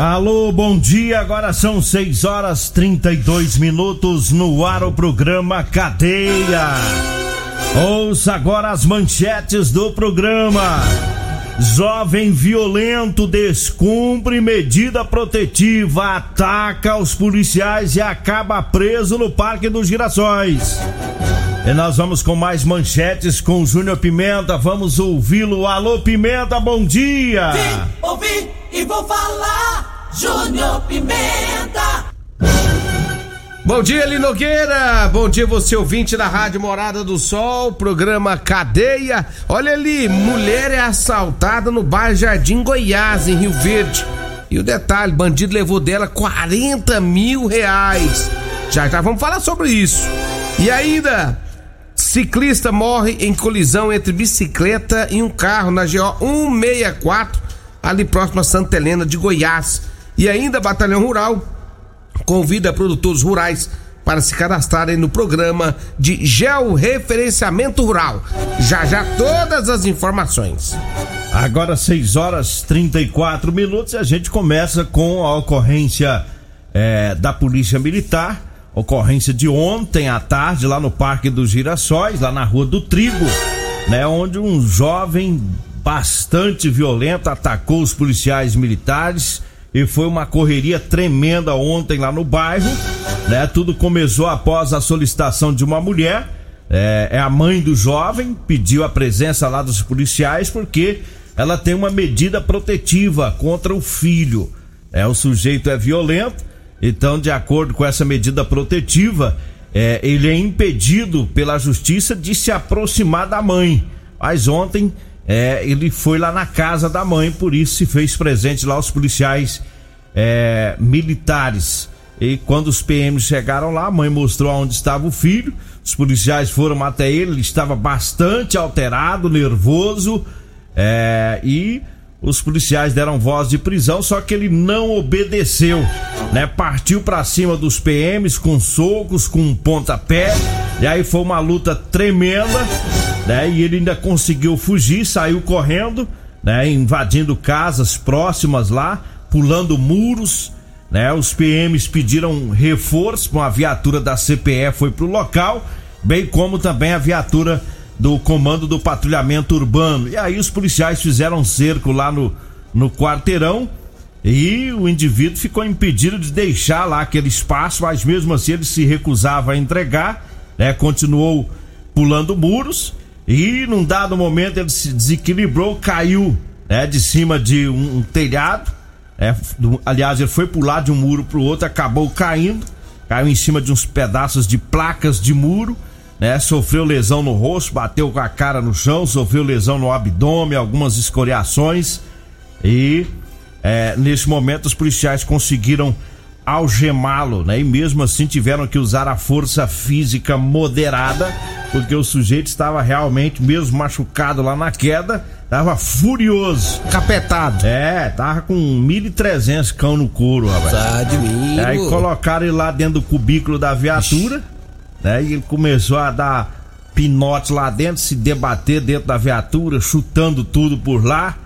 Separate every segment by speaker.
Speaker 1: Alô, bom dia. Agora são 6 horas 32 minutos no ar o programa Cadeia. Ouça agora as manchetes do programa. Jovem violento descumpre medida protetiva, ataca os policiais e acaba preso no Parque dos Girassóis. E nós vamos com mais manchetes com o Júnior Pimenta. Vamos ouvi-lo. Alô, Pimenta, bom dia.
Speaker 2: Vim, ouvi e vou falar. Júnior Pimenta.
Speaker 3: Bom dia, Linogueira. Bom dia, você ouvinte da Rádio Morada do Sol, programa Cadeia. Olha ali, mulher é assaltada no bairro Jardim Goiás, em Rio Verde. E o detalhe, bandido levou dela 40 mil reais. Já já vamos falar sobre isso. E ainda, ciclista morre em colisão entre bicicleta e um carro na GO 164, ali próximo a Santa Helena de Goiás. E ainda, Batalhão Rural convida produtores rurais para se cadastrarem no programa de georreferenciamento rural. Já já todas as informações.
Speaker 1: Agora 6 horas 34 minutos e a gente começa com a ocorrência é, da Polícia Militar. Ocorrência de ontem à tarde, lá no Parque dos Girassóis, lá na Rua do Trigo, né? Onde um jovem bastante violento atacou os policiais militares e foi uma correria tremenda ontem lá no bairro, né? Tudo começou após a solicitação de uma mulher, é, é, a mãe do jovem, pediu a presença lá dos policiais porque ela tem uma medida protetiva contra o filho. É, o sujeito é violento, então, de acordo com essa medida protetiva, é, ele é impedido pela justiça de se aproximar da mãe. Mas ontem é, ele foi lá na casa da mãe, por isso se fez presente lá os policiais é, militares. E quando os PMs chegaram lá, a mãe mostrou onde estava o filho. Os policiais foram até ele, ele estava bastante alterado, nervoso, é, e os policiais deram voz de prisão, só que ele não obedeceu, né? Partiu para cima dos PMs com socos, com pontapé, e aí foi uma luta tremenda, né? E ele ainda conseguiu fugir, saiu correndo, né? Invadindo casas próximas lá, pulando muros, né? Os PMs pediram reforço, uma viatura da CPE foi pro local, bem como também a viatura do comando do patrulhamento urbano. E aí os policiais fizeram um cerco lá no, no quarteirão e o indivíduo ficou impedido de deixar lá aquele espaço, mas mesmo assim ele se recusava a entregar, né? Continuou pulando muros e num dado momento ele se desequilibrou, caiu, né? De cima de um, um telhado, é, do, aliás ele foi pular de um muro pro outro, acabou caindo, caiu em cima de uns pedaços de placas de muro né? Sofreu lesão no rosto, bateu com a cara no chão, sofreu lesão no abdômen, algumas escoriações e é, nesse momento os policiais conseguiram algemá-lo, né? E mesmo assim tiveram que usar a força física moderada, porque o sujeito estava realmente, mesmo machucado lá na queda, tava furioso.
Speaker 3: Capetado.
Speaker 1: É, tava com 1.300 cão no couro, rapaz.
Speaker 3: Admiro.
Speaker 1: Aí colocaram ele lá dentro do cubículo da viatura. Ixi né? E ele começou a dar pinote lá dentro, se debater dentro da viatura, chutando tudo por lá.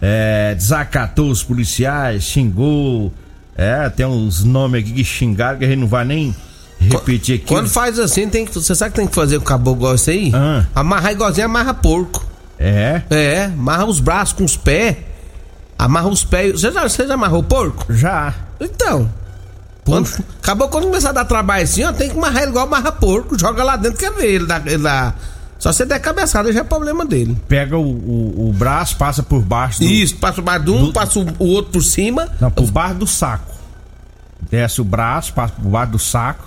Speaker 1: É, desacatou os policiais, xingou. É, tem uns nomes aqui que xingaram que a gente não vai nem repetir aqui.
Speaker 3: Quando faz assim, tem que, você sabe que tem que fazer o caboclo isso aí?
Speaker 1: Ah.
Speaker 3: Amarrar igualzinho amarra porco.
Speaker 1: É,
Speaker 3: É, amarra os braços com os pés. Amarra os pés. Você já, você já amarrou porco?
Speaker 1: já.
Speaker 3: Então. Quando, acabou quando começar a dar trabalho assim, ó, tem que amarrar ele igual amarra porco. Joga lá dentro, quer ver ele, dá, ele dá. Só você der cabeçada, já é problema dele.
Speaker 1: Pega o, o, o braço, passa por baixo do,
Speaker 3: Isso, passa o bar de um, passa o, o outro por cima.
Speaker 1: Não, por baixo do saco. Desce o braço, passa por baixo do saco,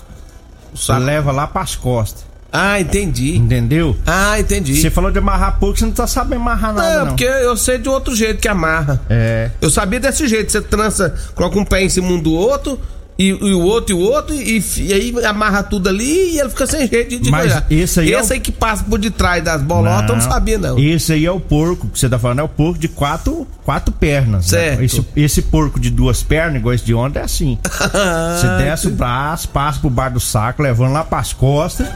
Speaker 3: saco.
Speaker 1: leva lá pras costas.
Speaker 3: Ah, entendi.
Speaker 1: Entendeu?
Speaker 3: Ah, entendi.
Speaker 1: Você falou de amarrar pouco, você não tá sabendo amarrar nada,
Speaker 3: Não,
Speaker 1: não.
Speaker 3: porque eu sei de outro jeito que amarra.
Speaker 1: É.
Speaker 3: Eu sabia desse jeito, você trança, coloca um pé em cima um do outro, e, e o outro e o outro, e, e aí amarra tudo ali e ele fica sem jeito de,
Speaker 1: Mas
Speaker 3: coisar.
Speaker 1: esse aí é
Speaker 3: Esse
Speaker 1: o-
Speaker 3: aí que passa por detrás das bolotas, eu não sabia não.
Speaker 1: Esse aí é o porco que você tá falando, é o porco de quatro, quatro pernas. né?
Speaker 3: Certo.
Speaker 1: Esse, esse porco de duas pernas, igual esse de ontem, é assim. Você desce o braço, passa por baixo do saco, levando lá pras costas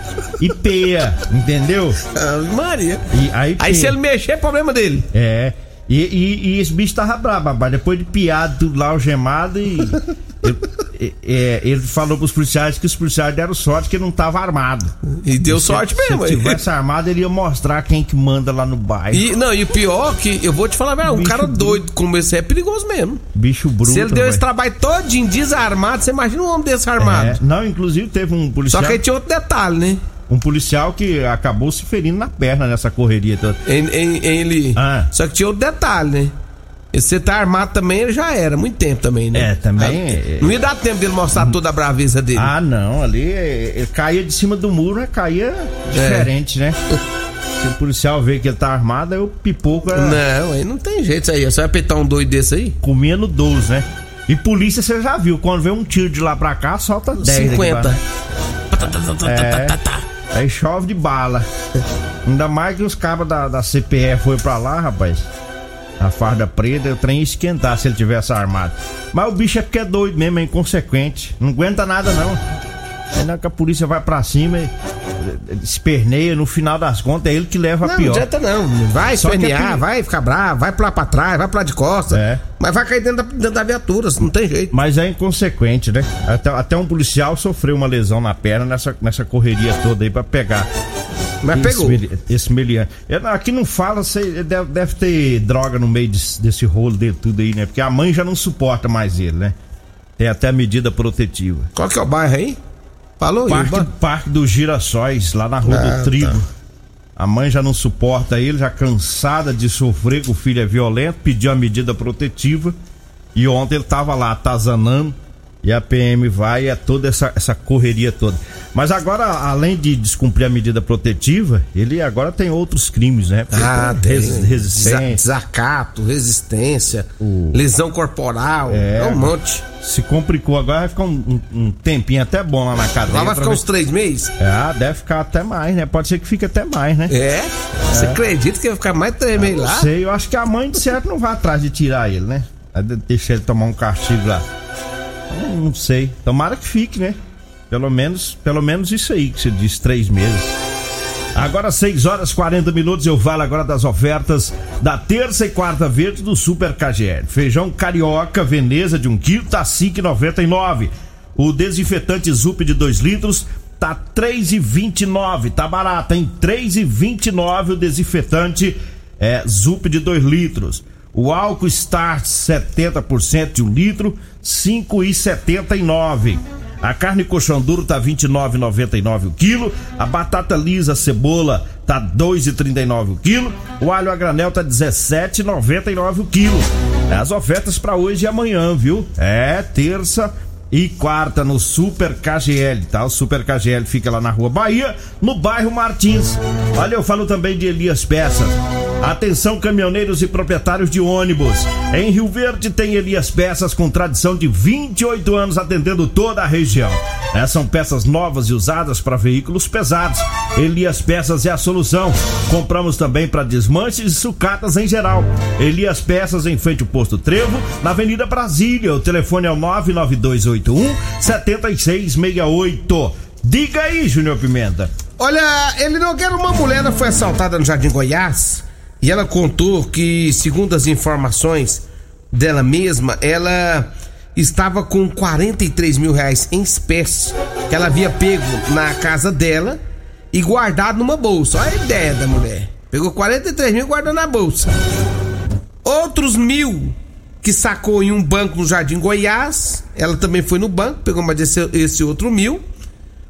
Speaker 1: e peia, entendeu?
Speaker 3: Ah, Maria.
Speaker 1: E aí,
Speaker 3: Aí se ele mexer, é problema dele.
Speaker 1: É. E, e- e esse bicho tava brabo, rapaz. Depois de piado tudo lá, algemado e. ele, é, ele falou pros policiais que os policiais deram sorte que ele não tava armado.
Speaker 3: E deu
Speaker 1: Se-
Speaker 3: sorte
Speaker 1: Se
Speaker 3: mesmo.
Speaker 1: ele
Speaker 3: aí.
Speaker 1: tivesse armado, ele ia mostrar quem que manda lá no bairro.
Speaker 3: E, não, e o pior que eu vou te falar, velho, um cara
Speaker 1: bruto.
Speaker 3: doido como esse é perigoso mesmo.
Speaker 1: Bicho bruto.
Speaker 3: Se ele deu esse
Speaker 1: rapaz.
Speaker 3: trabalho todinho desarmado, você imagina um homem desse armado.
Speaker 1: É, não, inclusive teve um policial,
Speaker 3: Só que aí tinha outro detalhe, né?
Speaker 1: um policial que acabou se ferindo na perna nessa correria toda.
Speaker 3: Em, em ele.
Speaker 1: Ah.
Speaker 3: Só que tinha outro detalhe, né? Você tá armado também, ele já era, muito tempo também, né?
Speaker 1: É, também,
Speaker 3: Ah,
Speaker 1: é-
Speaker 3: Não ia dar tempo dele mostrar toda a braveza dele.
Speaker 1: Ah, não, ali é, ele caía de cima do muro, né? caía diferente, né? Se o policial vê que ele tá armado, aí o pipoco é-
Speaker 3: Não, aí não tem jeito isso aí. Você vai peitar um doido desse aí?
Speaker 1: comia no 12, né? E polícia você já viu, quando vem um tiro de lá pra cá, solta 10. daqui
Speaker 3: 50.
Speaker 1: pra- É, aí chove de bala. Ainda mais que os cabos da, da CPF foi pra lá, rapaz. A farda preta, o trem ia esquentar se ele tivesse armado. Mas o bicho é porque é doido mesmo, é inconsequente. Não aguenta nada, não. Aí na hora que a polícia vai pra cima e e- esperneia, no final das contas é ele que leva a
Speaker 3: Não,
Speaker 1: pior.
Speaker 3: não adianta não. Vai
Speaker 1: é
Speaker 3: espernear,
Speaker 1: perigo.
Speaker 3: vai ficar bravo, vai pular pra trás, vai pular de costas.
Speaker 1: É.
Speaker 3: Mas vai cair dentro da, dentro da viatura, não tem jeito.
Speaker 1: Mas é inconsequente, né? Até, até um policial sofreu uma lesão na perna nessa, nessa correria toda aí pra pegar.
Speaker 3: Mas pegou.
Speaker 1: Esse meliante. Eu- Aqui não fala, sei, deve, deve ter droga no meio desse, desse rolo dele tudo aí, né? Porque a mãe já não suporta mais ele, né? Tem até medida protetiva.
Speaker 3: Qual que é o bairro aí? Falou aí.
Speaker 1: Parque,
Speaker 3: ba-
Speaker 1: Parque dos Girassóis, lá na Rua
Speaker 3: Ah,
Speaker 1: do Trigo.
Speaker 3: tá.
Speaker 1: A mãe já não suporta ele, já cansada de sofrer que o filho é violento, pediu a medida protetiva. E ontem ele tava lá atazanando. E a PM vai e é toda essa, essa correria toda. Mas agora, além de descumprir a medida protetiva, ele agora tem outros crimes, né? Porque
Speaker 3: Ah,
Speaker 1: tem
Speaker 3: tem.
Speaker 1: res- resistência.
Speaker 3: Desa- Desacato, resistência,
Speaker 1: O-
Speaker 3: lesão corporal,
Speaker 1: É.
Speaker 3: é um monte.
Speaker 1: Se complicou agora, vai ficar um, um- um tempinho até bom lá na cadeia.
Speaker 3: Lá vai ficar
Speaker 1: ver-
Speaker 3: uns três meses?
Speaker 1: Ah, deve ficar até mais, né? Pode ser que fique até mais, né?
Speaker 3: É? Você acredita que vai ficar mais três meses
Speaker 1: Não
Speaker 3: lá?
Speaker 1: sei, eu acho que a mãe de certo não vai atrás de tirar ele, né? Vai de- Deixar ele tomar um castigo lá. Não, sei. Tomara que fique, né? Pelo menos, pelo menos isso aí que você diz, três meses. Agora 6 horas 40 minutos, eu falo agora das ofertas da terça e quarta verde do Super KGL. Feijão carioca, Veneza de 1 kg, tá 5,99. O desinfetante Zup de 2 litros tá 3,29. Tá barato, hein? 3,29 o desinfetante é, Zup de 2 litros. O álcool Start 70% de 1 litro, 5,79. A carne colchão duro tá 29,99 o quilo. A batata lisa, cebola tá 2,39 o quilo. O alho a granel tá 17,99 o quilo. As ofertas para hoje e amanhã, viu? É terça e quarta no Super KGL, tá? O Super KGL fica lá na Rua Bahia, no bairro Martins. Olha, eu falo também de Elias Peças. Atenção, caminhoneiros e proprietários de ônibus. Em Rio Verde tem Elias Peças com tradição de 28 anos atendendo toda a região. É, são peças novas e usadas para veículos pesados. Elias Peças é a solução. Compramos também para desmanches e sucatas em geral. Elias Peças em frente ao posto Trevo, na Avenida Brasília. O telefone é o 99281 7668. Diga aí, Júnior Pimenta.
Speaker 3: Olha, ele não quer uma mulher foi assaltada no Jardim Goiás e ela contou que, segundo as informações dela mesma, ela estava com 43 mil reais em espécie que ela havia pego na casa dela e guardado numa bolsa. Olha a ideia da mulher. Pegou 43 mil e guardou na bolsa. Outros mil que sacou em um banco no Jardim Goiás. Ela também foi no banco, pegou mais esse, esse outro mil.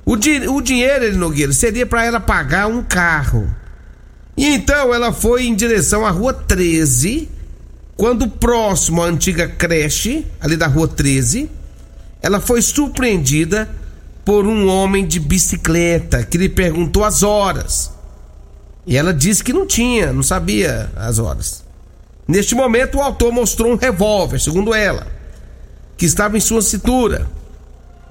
Speaker 3: O, di o dinheiro, ele Nogueira, seria para ela pagar um carro. E então ela foi em direção à rua 13, quando próximo à antiga creche, ali da rua 13, ela foi surpreendida por um homem de bicicleta que lhe perguntou as horas. E ela disse que não tinha, não sabia as horas. Neste momento, o autor mostrou um revólver, segundo ela, que estava em sua cintura,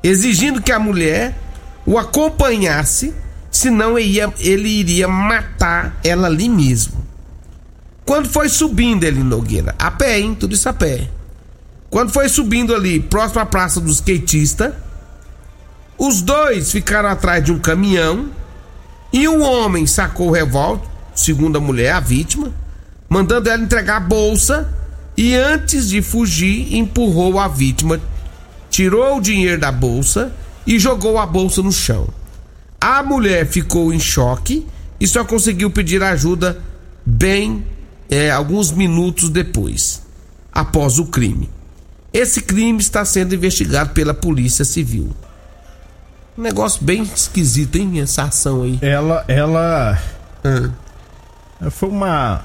Speaker 3: exigindo que a mulher o acompanhasse, senão ele, ia, ele iria matar ela ali mesmo. Quando foi subindo ele Nogueira, a pé, hein? Tudo isso a pé. Quando foi subindo ali, próximo à Praça dos Skatistas, os dois ficaram atrás de um caminhão e o homem sacou o revólver, segundo a mulher, a vítima, mandando ela entregar a bolsa e antes de fugir, empurrou a vítima, tirou o dinheiro da bolsa e jogou a bolsa no chão. A mulher ficou em choque e só conseguiu pedir ajuda bem é, alguns minutos depois, após o crime. Esse crime está sendo investigado pela Polícia Civil. Um negócio bem esquisito, hein? Essa ação aí.
Speaker 1: Ela, ela. Foi uma.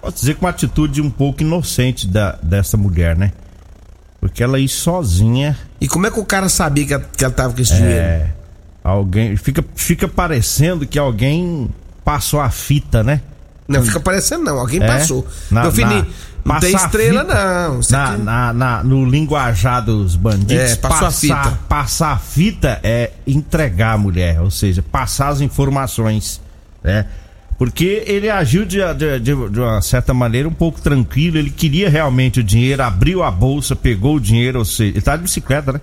Speaker 1: Posso dizer que uma atitude um pouco inocente da, dessa mulher, né? Porque ela ir sozinha.
Speaker 3: E como é que o cara sabia que ela, que ela tava com esse dinheiro?
Speaker 1: Alguém. Fica, fica parecendo que alguém passou a fita, né?
Speaker 3: Não fica parecendo, não. Alguém
Speaker 1: É?
Speaker 3: passou.
Speaker 1: Na-
Speaker 3: Meu filho,
Speaker 1: na-
Speaker 3: não tem
Speaker 1: passar
Speaker 3: estrela, não.
Speaker 1: Na, na, na- no linguajar dos bandidos,
Speaker 3: É, passou a
Speaker 1: passar,
Speaker 3: fita.
Speaker 1: passar a fita é entregar a mulher, ou seja, passar as informações, né? Porque ele agiu de, de, de- de uma certa maneira um pouco tranquilo, ele queria realmente o dinheiro, abriu a bolsa, pegou o dinheiro, ou seja, ele tá de bicicleta, né?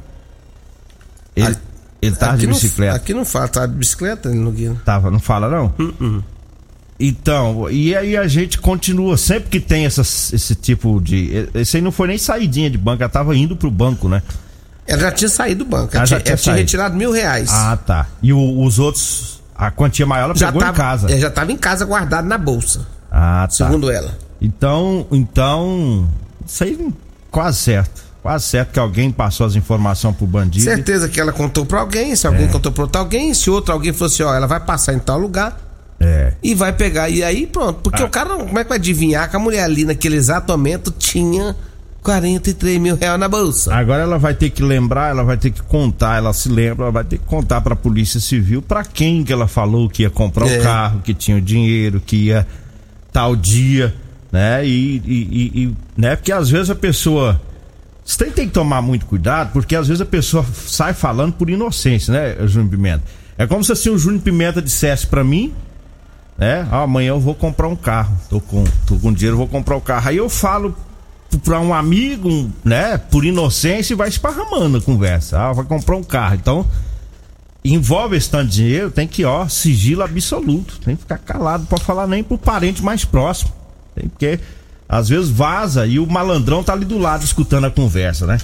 Speaker 1: Ele,
Speaker 3: Aqui-
Speaker 1: ele tava
Speaker 3: aqui
Speaker 1: de
Speaker 3: não-
Speaker 1: bicicleta.
Speaker 3: aqui não fala, tá de bicicleta, Nogueira.
Speaker 1: Tava, não fala não?
Speaker 3: Uh-uh.
Speaker 1: Então, e aí a gente continua, sempre que tem essas, esse tipo de. Esse aí não foi nem saidinha de banco, ela tava indo pro banco, né?
Speaker 3: Ela já tinha saído do banco.
Speaker 1: Ah,
Speaker 3: Ela,
Speaker 1: já
Speaker 3: tinha,
Speaker 1: tinha
Speaker 3: ela tinha retirado mil reais.
Speaker 1: Ah, tá. E o- os outros, a quantia maior ela
Speaker 3: já
Speaker 1: pegou
Speaker 3: tava,
Speaker 1: em casa.
Speaker 3: é, já tava em casa guardado na bolsa,
Speaker 1: Ah, tá.
Speaker 3: segundo ela.
Speaker 1: Então, então, isso aí quase certo. Quase certo que alguém passou as informações pro bandido.
Speaker 3: Certeza que ela contou pra alguém, se alguém contou pra outro alguém, se outro alguém falou assim, ó, ela vai passar em tal lugar
Speaker 1: É.
Speaker 3: e vai pegar. E aí pronto. Porque
Speaker 1: Ah.
Speaker 3: o cara, não- como é que vai adivinhar que a mulher ali naquele exato momento tinha 43 mil reais na bolsa?
Speaker 1: Agora ela vai ter que lembrar, ela vai ter que contar, ela se lembra, ela vai ter que contar pra Polícia Civil pra quem que ela falou que ia comprar
Speaker 3: É.
Speaker 1: o carro, que tinha o dinheiro, que ia tal dia, né? E, e, e- e- né? Porque às vezes a pessoa você tem, tem que tomar muito cuidado, porque às vezes a pessoa sai falando por inocência, né, Júnior Pimenta? É como se assim o Júnior Pimenta dissesse pra mim, né? Ah, amanhã eu vou comprar um carro. Tô com, tô com dinheiro, vou comprar o carro. Aí eu falo pra um amigo, um, né, por inocência, e vai esparramando a conversa. Ah, vai comprar um carro. Então, envolve esse tanto de dinheiro, tem que, ó, sigilo absoluto. Tem que ficar calado pra falar nem pro parente mais próximo. Tem porque às vezes vaza e o malandrão tá ali do lado escutando a conversa, né?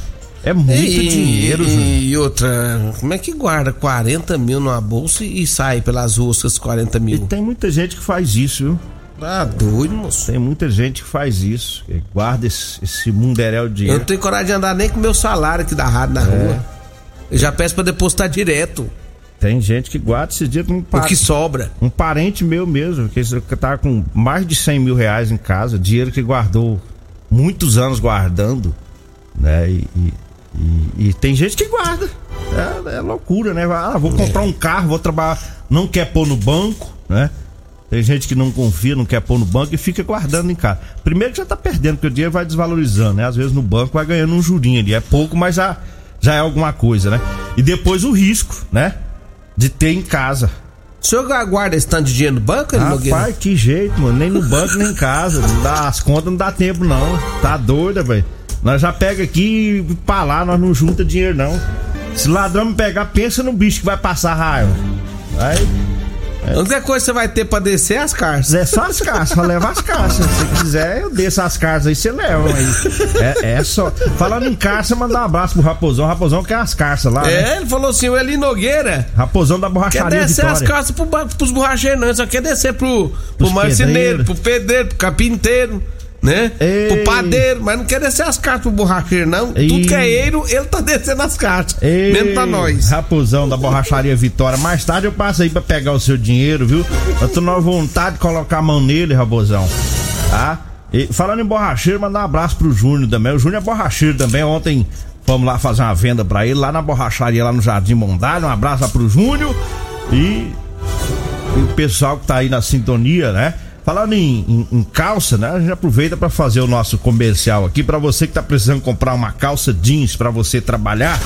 Speaker 1: É muito
Speaker 3: E-
Speaker 1: dinheiro,
Speaker 3: e, e outra, como é que guarda 40 mil numa bolsa e sai pelas ruas com esses 40
Speaker 1: E
Speaker 3: mil?
Speaker 1: tem muita gente que faz isso, viu?
Speaker 3: Tá doido, moço.
Speaker 1: Tem muita gente que faz isso. que guarda esse, esse de
Speaker 3: Eu
Speaker 1: dinheiro.
Speaker 3: não tenho coragem de andar nem com meu salário aqui da rádio na
Speaker 1: É.
Speaker 3: rua. Eu já peço pra depositar direto
Speaker 1: Tem gente que guarda esse dinheiro. Um,
Speaker 3: o
Speaker 1: pa-
Speaker 3: que sobra.
Speaker 1: um parente meu mesmo, que tá com mais de 100 mil reais em casa, dinheiro que guardou muitos anos guardando, né? E, e- e- e tem gente que guarda. É, é loucura, né? Ah, vou comprar um carro, vou trabalhar. Não quer pôr no banco, né? Tem gente que não confia, não quer pôr no banco e fica guardando em casa. Primeiro que já tá perdendo, porque o dinheiro vai desvalorizando, né? Às vezes no banco vai ganhando um jurinho ali. É pouco, mas já, já é alguma coisa, né? E depois o risco, né? De ter em casa.
Speaker 3: O senhor guarda esse tanto de dinheiro no banco, Eli Nogueira?
Speaker 1: Rapaz, que jeito, mano. Nem no banco, nem em casa. Não dá, as contas não dá tempo, não. Tá doida, velho. Nós já pega aqui e pra lá, nós não junta dinheiro, não. Se ladrão me pegar, pensa no bicho que vai passar raiva. Aí,
Speaker 3: A única coisa que você vai ter pra descer é as carças.
Speaker 1: É só as carças, só leva as carças. Se quiser, eu desço as carças aí, você leva aí. É, é só. Falando em carça, mandar um abraço pro Raposão. Raposão quer as carças lá.
Speaker 3: É,
Speaker 1: Né?
Speaker 3: ele falou assim, o Eli Nogueira.
Speaker 1: Raposão da
Speaker 3: Quer
Speaker 1: borracharia
Speaker 3: descer as
Speaker 1: Vitória.
Speaker 3: carças pro, ba- pros borracheiros, não. Só quer descer pro, pro marceneiro, pro pedreiro, pro carpinteiro, né?
Speaker 1: Ei.
Speaker 3: Pro padeiro, mas não quer descer as cartas pro borracheiro, não.
Speaker 1: Ei.
Speaker 3: Tudo que é eiro, ele tá descendo as cartas.
Speaker 1: Ei,
Speaker 3: Mesmo pra nós.
Speaker 1: Raposão da borracharia Vitória. Mais tarde eu passo aí pra pegar o seu dinheiro, viu? Eu tô na vontade de colocar a mão nele, Raposão. Tá? E falando em borracheiro, mandar um abraço pro Júnior também. O Júnior é borracheiro também. Ontem fomos lá fazer uma venda pra ele, lá na borracharia, lá no Jardim Bondade. Um abraço lá pro Júnior. E e o pessoal que tá aí na sintonia, né? Falando em, em- em calça, né? A gente aproveita para fazer o nosso comercial aqui para você que tá precisando comprar uma calça jeans para você trabalhar.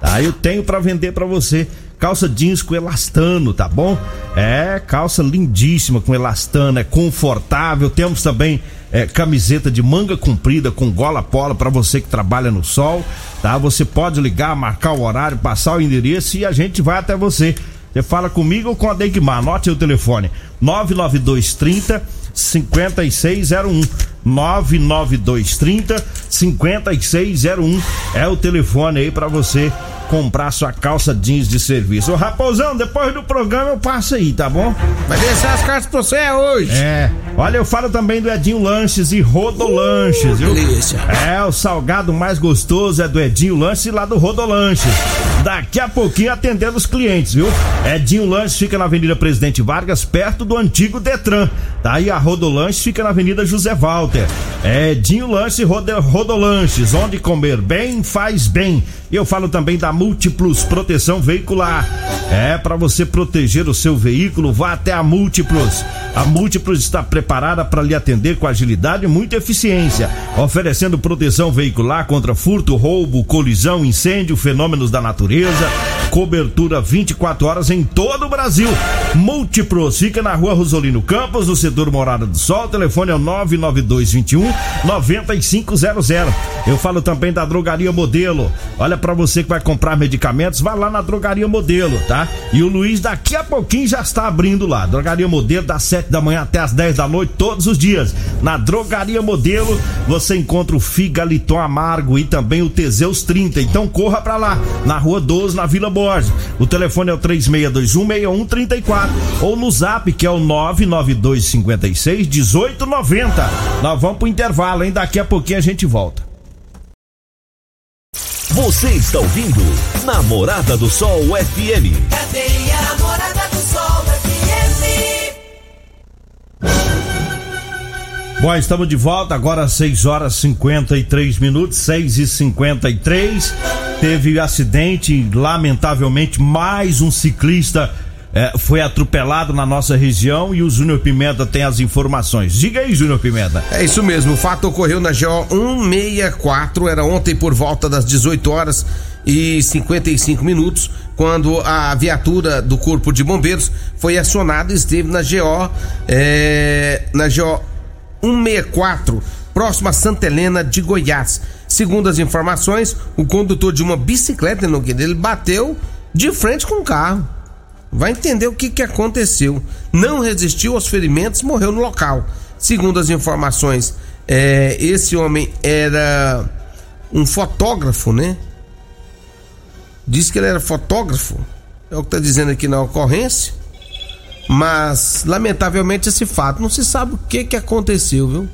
Speaker 1: Tá? Eu tenho para vender para você calça jeans com elastano, tá bom? É calça lindíssima com elastano, é confortável. Temos também é, camiseta de manga comprida com gola polo para você que trabalha no sol, tá? Você pode ligar, marcar o horário, passar o endereço e a gente vai até você. Você fala comigo ou com a Degmar. Anote o telefone: 99230 5601. 99230 5601 é o telefone aí pra você comprar sua calça jeans de serviço. Ô Raposão, depois do programa eu passo aí, tá bom?
Speaker 3: Vai descer as cartas pra você hoje.
Speaker 1: É. Olha, eu falo também do Edinho Lanches e Rodolanches, viu?
Speaker 3: delícia.
Speaker 1: É, o salgado mais gostoso é do Edinho Lanches e lá do Rodolanches. Daqui a pouquinho atendendo os clientes, viu? Edinho Lanches fica na Avenida Presidente Vargas, perto do antigo Detran. Daí a Rodolanches fica na Avenida José Walter. Edinho Lanches e Rodo- Rodolanches, onde comer bem faz bem. E eu falo também da Múltiplos Proteção Veicular. É para você proteger o seu veículo, vá até a Múltiplos. A Múltiplos está preparada para lhe atender com agilidade e muita eficiência, oferecendo proteção veicular contra furto, roubo, colisão, incêndio, fenômenos da natureza, cobertura 24 horas em todo o Brasil. Múltiplos fica na Rua Rosolino Campos, no setor Morada do Sol. O telefone é o 99221 9500. Eu falo também da Drogaria Modelo. Olha para você que vai comprar medicamentos, vá lá na Drogaria Modelo, tá? E o Luiz daqui a pouquinho já está abrindo lá. Drogaria Modelo das 7 da manhã até as 10 da noite todos os dias. Na Drogaria Modelo você encontra o Figaliton Amargo e também o Teseus 30. Então corra para lá, na Rua 12, na Vila Borges. O telefone é o 36216134 ou no Zap que é o 99256 1890. Nós vamos pro intervalo, hein? Daqui a pouquinho a gente volta.
Speaker 4: Você está ouvindo Namorada do Sol FM.
Speaker 2: Cadeia Namorada
Speaker 1: Bom, estamos de volta agora às 6 horas 53 minutos, 6 e 53 Teve acidente, lamentavelmente, mais um ciclista eh, foi atropelado na nossa região e o Júnior Pimenta tem as informações. Diga aí, Júnior Pimenta.
Speaker 3: É isso mesmo, o fato ocorreu na GO 164, era ontem por volta das 18 horas e 55 minutos, quando a viatura do Corpo de Bombeiros foi acionada e esteve na GO, é, na GO 164, próximo a Santa Helena de Goiás. Segundo as informações, o condutor de uma bicicleta, Nogueira, ele bateu de frente com o carro. Vai entender o que, que aconteceu. Não resistiu aos ferimentos, morreu no local. Segundo as informações, é, esse homem era um fotógrafo, né? Diz que ele era fotógrafo. É o que está dizendo aqui na ocorrência. Mas, lamentavelmente, esse fato não se sabe o que, que aconteceu, viu?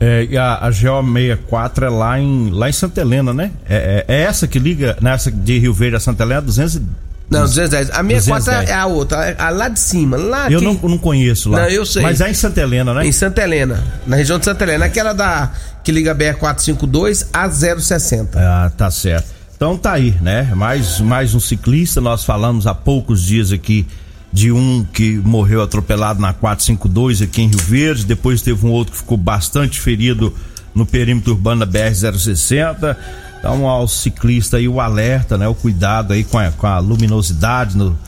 Speaker 1: É, a, a GO64 é lá em, lá em Santa Helena, né? É, é- é essa que liga, nessa de Rio Verde a Santa Helena, 200 e-
Speaker 3: Não, 210. A 64
Speaker 1: 210.
Speaker 3: é a outra, a lá de cima. Lá
Speaker 1: Eu
Speaker 3: que-
Speaker 1: não, não conheço lá.
Speaker 3: Não, eu sei.
Speaker 1: Mas é em Santa Helena, né?
Speaker 3: Em Santa Helena, na região de Santa Helena, aquela da que liga BR-452 a 060.
Speaker 1: Ah, tá certo. Então tá aí, né? Mais, mais um ciclista. Nós falamos há poucos dias aqui de um que morreu atropelado na 452 aqui em Rio Verde. Depois teve um outro que ficou bastante ferido no perímetro urbano da BR-060. Então ao ciclista aí o alerta, né? O cuidado aí com a, com a luminosidade no,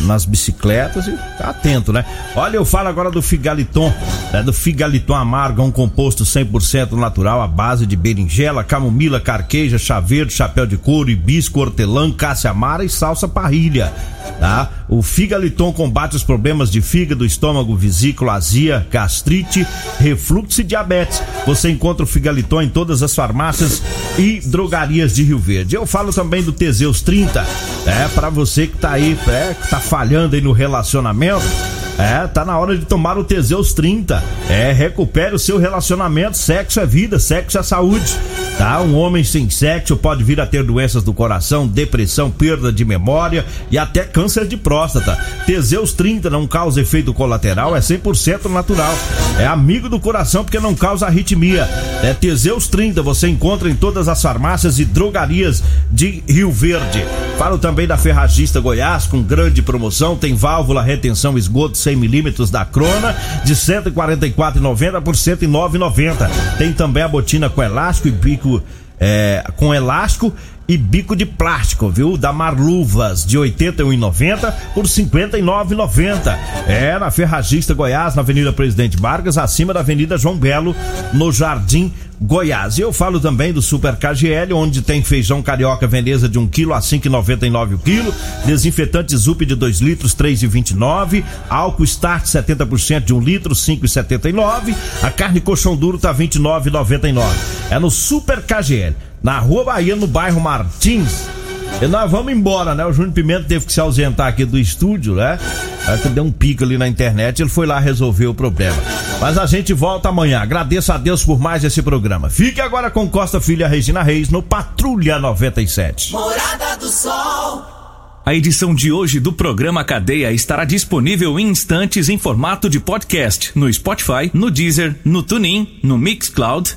Speaker 1: nas bicicletas e tá atento, né? Olha, eu falo agora do Figaliton, né? do Figaliton amargo, um composto 100% natural à base de berinjela, camomila, carqueja, chá verde, chapéu de couro, hibisco, hortelã, cássia amara e salsa parrilha tá? O Figaliton combate os problemas de fígado, estômago, vesícula, azia, gastrite, refluxo e diabetes. Você encontra o Figaliton em todas as farmácias e drogarias de Rio Verde. Eu falo também do Teseus 30, é para você que tá aí, é, tá falhando aí no relacionamento. É, tá na hora de tomar o Teseus 30. É, recupere o seu relacionamento. Sexo é vida, sexo é saúde. Tá? Um homem sem sexo pode vir a ter doenças do coração, depressão, perda de memória e até câncer de próstata. Teseus 30 não causa efeito colateral, é 100% natural. É amigo do coração porque não causa arritmia. É Teseus 30, você encontra em todas as farmácias e drogarias de Rio Verde. Falo também da Ferragista Goiás com grande promoção, tem válvula retenção esgoto 100 milímetros da Crona de 144,90 por 109,90. Tem também a botina com elástico e bico é, com elástico e bico de plástico, viu? Da Marluvas de 81,90 por 59,90. É na Ferragista Goiás, na Avenida Presidente Vargas, acima da Avenida João Belo, no Jardim Goiás. E eu falo também do Super KGL, onde tem feijão carioca Veneza de 1 kg a 5,99 o quilo, desinfetante Zup de 2 litros, 3,29, álcool Start 70% de 1 litro, 5,79, a carne colchão duro tá 29,99. É no Super KGL, na Rua Bahia, no bairro Martins. E nós vamos embora, né? O Júnior Pimenta teve que se ausentar aqui do estúdio, né? Aí que deu um pico ali na internet, ele foi lá resolver o problema. Mas a gente volta amanhã. Agradeço a Deus por mais esse programa. Fique agora com Costa Filha Regina Reis no Patrulha 97.
Speaker 2: Morada do Sol.
Speaker 5: A edição de hoje do programa Cadeia estará disponível em instantes em formato de podcast no Spotify, no Deezer, no TuneIn, no Mixcloud